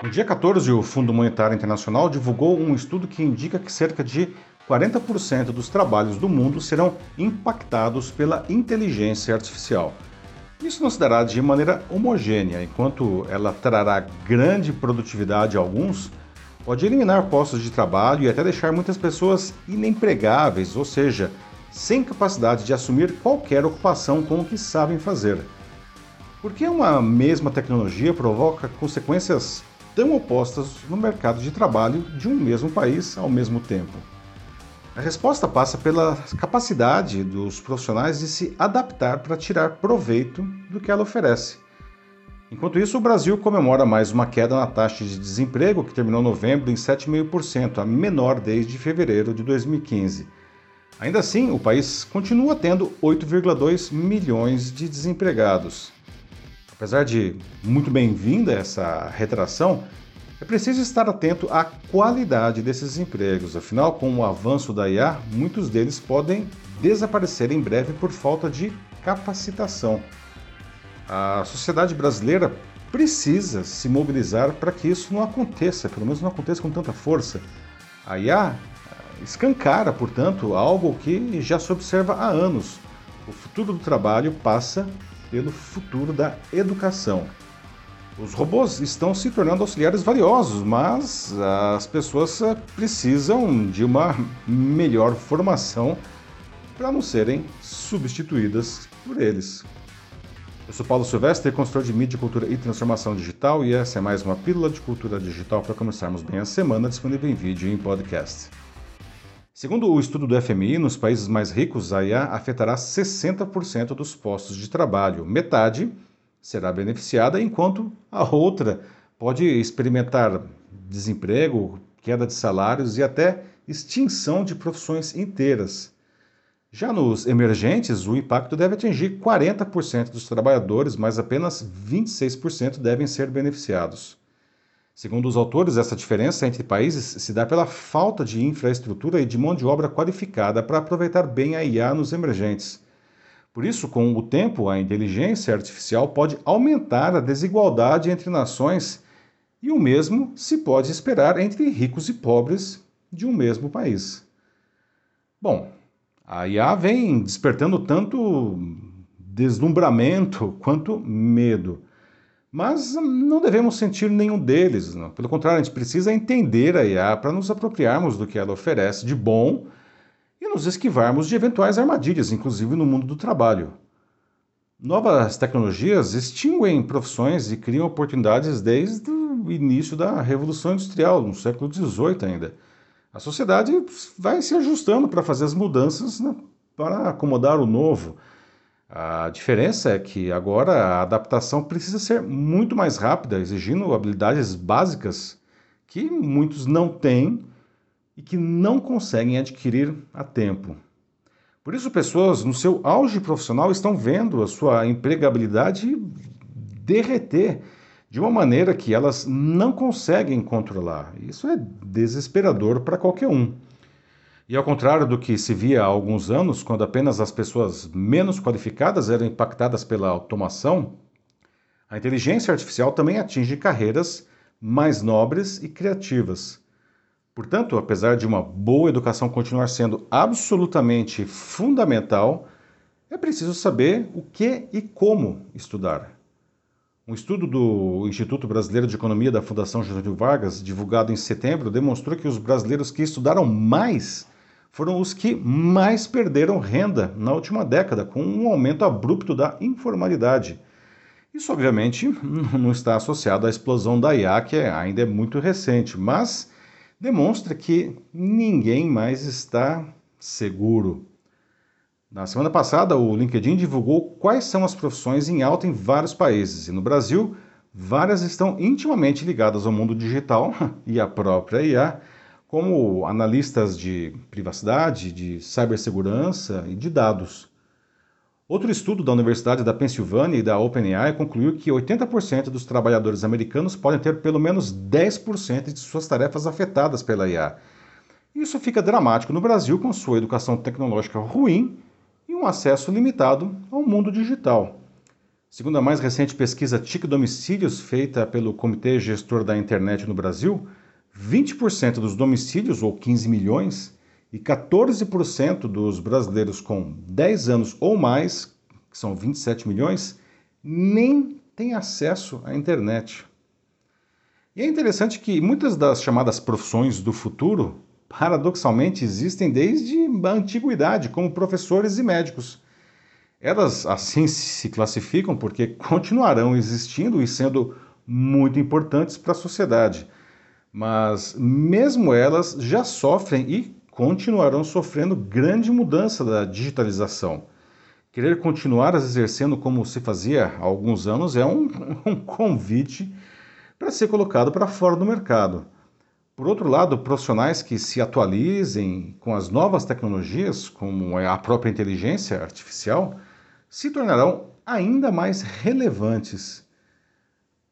No dia 14, o Fundo Monetário Internacional divulgou um estudo que indica que cerca de 40% dos trabalhos do mundo serão impactados pela inteligência artificial. Isso não se dará de maneira homogênea, enquanto ela trará grande produtividade a alguns, pode eliminar postos de trabalho e até deixar muitas pessoas inempregáveis, ou seja, sem capacidade de assumir qualquer ocupação com o que sabem fazer. Por que uma mesma tecnologia provoca consequências tão opostas no mercado de trabalho de um mesmo país ao mesmo tempo? A resposta passa pela capacidade dos profissionais de se adaptar para tirar proveito do que ela oferece. Enquanto isso, o Brasil comemora mais uma queda na taxa de desemprego, que terminou novembro em 7,5%, a menor desde fevereiro de 2015. Ainda assim, o país continua tendo 8,2 milhões de desempregados. Apesar de muito bem-vinda essa retração, é preciso estar atento à qualidade desses empregos, afinal, com o avanço da IA, muitos deles podem desaparecer em breve por falta de capacitação. A sociedade brasileira precisa se mobilizar para que isso não aconteça, pelo menos não aconteça com tanta força. A IA escancara, portanto, algo que já se observa há anos. O futuro do trabalho passa pelo futuro da educação. Os robôs estão se tornando auxiliares valiosos, mas as pessoas eh, precisam de uma melhor formação para não serem substituídas por eles. Eu sou Paulo Silvestre, consultor de mídia, cultura e transformação digital, e essa é mais uma pílula de cultura digital para começarmos bem a semana, disponível em vídeo e em podcast. Segundo o estudo do FMI, nos países mais ricos, a IA afetará 60% dos postos de trabalho, metade será beneficiada, enquanto a outra pode experimentar desemprego, queda de salários e até extinção de profissões inteiras. Já nos emergentes, o impacto deve atingir 40% dos trabalhadores, mas apenas 26% devem ser beneficiados. Segundo os autores, essa diferença entre países se dá pela falta de infraestrutura e de mão de obra qualificada para aproveitar bem a IA nos emergentes. Por isso, com o tempo, a inteligência artificial pode aumentar a desigualdade entre nações e o mesmo se pode esperar entre ricos e pobres de um mesmo país. Bom, a IA vem despertando tanto deslumbramento quanto medo. Mas não devemos sentir nenhum deles. Não. Pelo contrário, a gente precisa entender a IA para nos apropriarmos do que ela oferece de bom e nos esquivarmos de eventuais armadilhas, inclusive no mundo do trabalho. Novas tecnologias extinguem profissões e criam oportunidades desde o início da Revolução Industrial, no século XVIII ainda. A sociedade vai se ajustando para fazer as mudanças né, para acomodar o novo. A diferença é que agora a adaptação precisa ser muito mais rápida, exigindo habilidades básicas que muitos não têm e que não conseguem adquirir a tempo. Por isso, pessoas no seu auge profissional estão vendo a sua empregabilidade derreter de uma maneira que elas não conseguem controlar. Isso é desesperador para qualquer um. E ao contrário do que se via há alguns anos, quando apenas as pessoas menos qualificadas eram impactadas pela automação, a inteligência artificial também atinge carreiras mais nobres e criativas. Portanto, apesar de uma boa educação continuar sendo absolutamente fundamental, é preciso saber o que e como estudar. Um estudo do Instituto Brasileiro de Economia da Fundação Getúlio Vargas, divulgado em setembro, demonstrou que os brasileiros que estudaram mais foram os que mais perderam renda na última década, com um aumento abrupto da informalidade. Isso, obviamente, não está associado à explosão da IA, que ainda é muito recente, mas demonstra que ninguém mais está seguro. Na semana passada, o LinkedIn divulgou quais são as profissões em alta em vários países, e no Brasil, várias estão intimamente ligadas ao mundo digital e à própria IA, como analistas de privacidade, de cibersegurança e de dados. Outro estudo da Universidade da Pensilvânia e da OpenAI concluiu que 80% dos trabalhadores americanos podem ter pelo menos 10% de suas tarefas afetadas pela IA. Isso fica dramático no Brasil com sua educação tecnológica ruim e um acesso limitado ao mundo digital. Segundo a mais recente pesquisa TIC Domicílios, feita pelo Comitê Gestor da Internet no Brasil, 20% dos domicílios, ou 15 milhões, e 14% dos brasileiros com 10 anos ou mais, que são 27 milhões, nem têm acesso à internet. E é interessante que muitas das chamadas profissões do futuro, paradoxalmente, existem desde a antiguidade, como professores e médicos. Elas assim se classificam porque continuarão existindo e sendo muito importantes para a sociedade. Mas mesmo elas já sofrem e continuarão sofrendo grande mudança da digitalização. Querer continuar exercendo como se fazia há alguns anos é um, um convite para ser colocado para fora do mercado. Por outro lado, profissionais que se atualizem com as novas tecnologias, como é a própria inteligência artificial, se tornarão ainda mais relevantes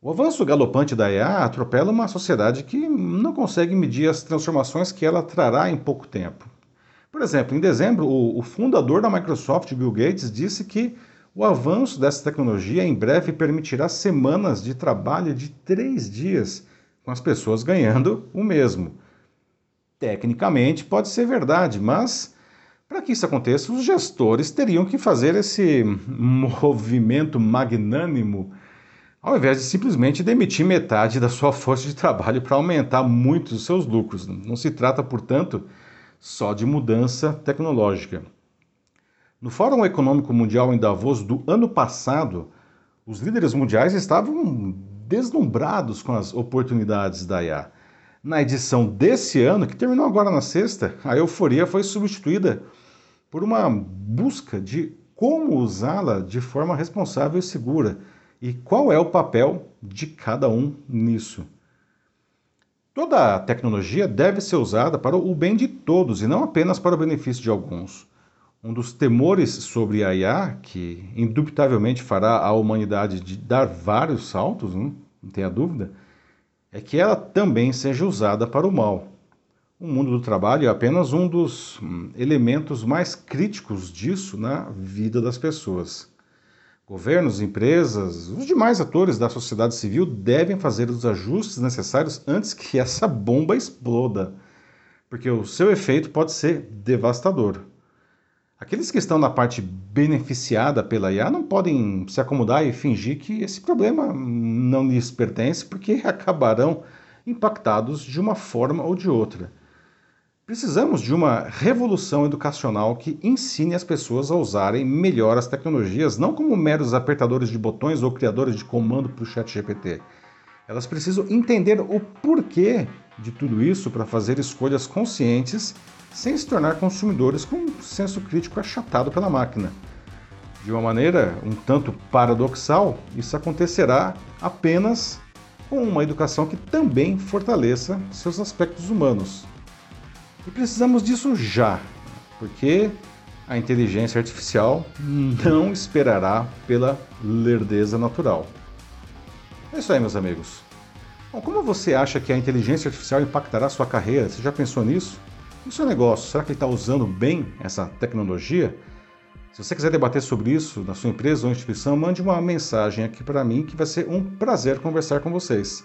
o avanço galopante da IA atropela uma sociedade que não consegue medir as transformações que ela trará em pouco tempo. Por exemplo, em dezembro, o, fundador da Microsoft, Bill Gates, disse que o avanço dessa tecnologia em breve permitirá semanas de trabalho de três dias, com as pessoas ganhando o mesmo. Tecnicamente pode ser verdade, mas para que isso aconteça, os gestores teriam que fazer esse movimento magnânimo ao invés de simplesmente demitir metade da sua força de trabalho para aumentar muito os seus lucros. Não se trata, portanto, só de mudança tecnológica. No Fórum Econômico Mundial em Davos do ano passado, os líderes mundiais estavam deslumbrados com as oportunidades da IA. Na edição desse ano, que terminou agora na sexta, a euforia foi substituída por uma busca de como usá-la de forma responsável e segura e qual é o papel de cada um nisso. Toda a tecnologia deve ser usada para o bem de todos e não apenas para o benefício de alguns. Um dos temores sobre a IA, que indubitavelmente fará a humanidade de dar vários saltos, não, não tenha dúvida, é que ela também seja usada para o mal. O mundo do trabalho é apenas um dos hum, elementos mais críticos disso na vida das pessoas. Governos, empresas, os demais atores da sociedade civil devem fazer os ajustes necessários antes que essa bomba exploda, porque o seu efeito pode ser devastador. Aqueles que estão na parte beneficiada pela IA não podem se acomodar e fingir que esse problema não lhes pertence, porque acabarão impactados de uma forma ou de outra. Precisamos de uma revolução educacional que ensine as pessoas a usarem melhor as tecnologias, não como meros apertadores de botões ou criadores de comando para o chat GPT. Elas precisam entender o porquê de tudo isso para fazer escolhas conscientes sem se tornar consumidores com um senso crítico achatado pela máquina. De uma maneira um tanto paradoxal, isso acontecerá apenas com uma educação que também fortaleça seus aspectos humanos. E precisamos disso já, porque a inteligência artificial não esperará pela lerdeza natural. É isso aí, meus amigos. Bom, como você acha que a inteligência artificial impactará sua carreira? Você já pensou nisso? E o seu negócio, será que ele está usando bem essa tecnologia? Se você quiser debater sobre isso na sua empresa ou instituição, mande uma mensagem aqui para mim que vai ser um prazer conversar com vocês.